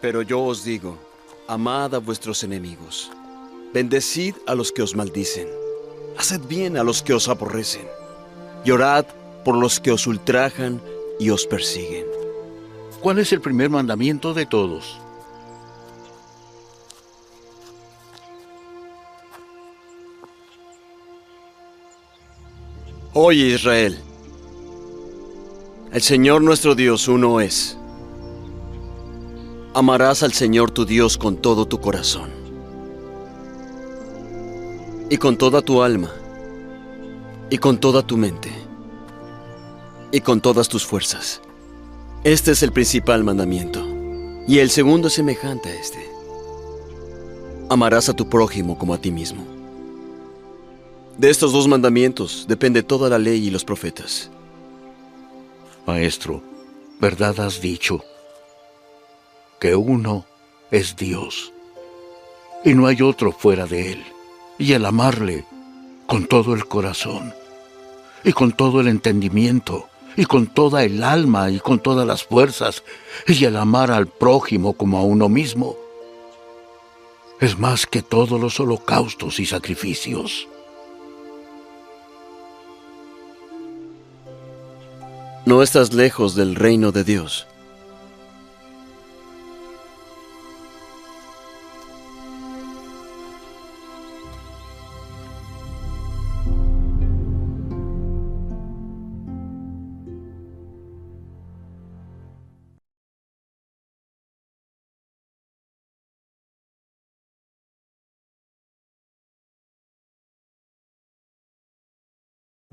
Pero yo os digo, amad a vuestros enemigos, bendecid a los que os maldicen, haced bien a los que os aborrecen, llorad por los que os ultrajan y os persiguen. ¿Cuál es el primer mandamiento de todos? Oye Israel, el Señor nuestro Dios uno es. Amarás al Señor tu Dios con todo tu corazón y con toda tu alma y con toda tu mente y con todas tus fuerzas. Este es el principal mandamiento y el segundo es semejante a este. Amarás a tu prójimo como a ti mismo. De estos dos mandamientos depende toda la ley y los profetas. Maestro, verdad has dicho, que uno es Dios y no hay otro fuera de Él. Y el amarle con todo el corazón y con todo el entendimiento y con toda el alma y con todas las fuerzas y el amar al prójimo como a uno mismo es más que todos los holocaustos y sacrificios. No estás lejos del reino de Dios.